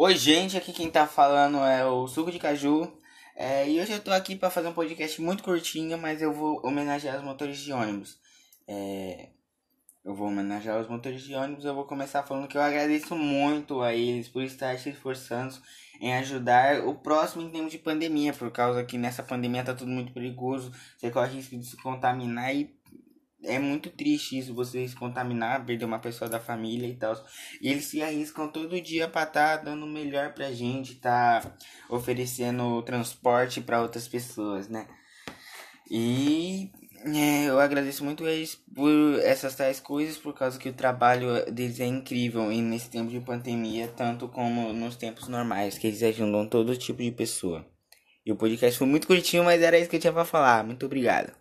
Oi, gente, aqui quem tá falando é o Suco de Caju. É, e hoje eu tô aqui para fazer um podcast muito curtinho, mas eu vou homenagear os motores de ônibus. É, eu vou homenagear os motores de ônibus. Eu vou começar falando que eu agradeço muito a eles por estar se esforçando em ajudar o próximo em termos de pandemia, por causa que nessa pandemia tá tudo muito perigoso. Você corre risco de se contaminar e é muito triste isso, você contaminar, perder uma pessoa da família e tal. E eles se arriscam todo dia para estar tá dando o melhor pra gente, tá oferecendo transporte para outras pessoas, né? E é, eu agradeço muito eles por essas tais coisas, por causa que o trabalho deles é incrível e nesse tempo de pandemia, tanto como nos tempos normais, que eles ajudam todo tipo de pessoa. E o podcast foi muito curtinho, mas era isso que eu tinha para falar. Muito obrigado.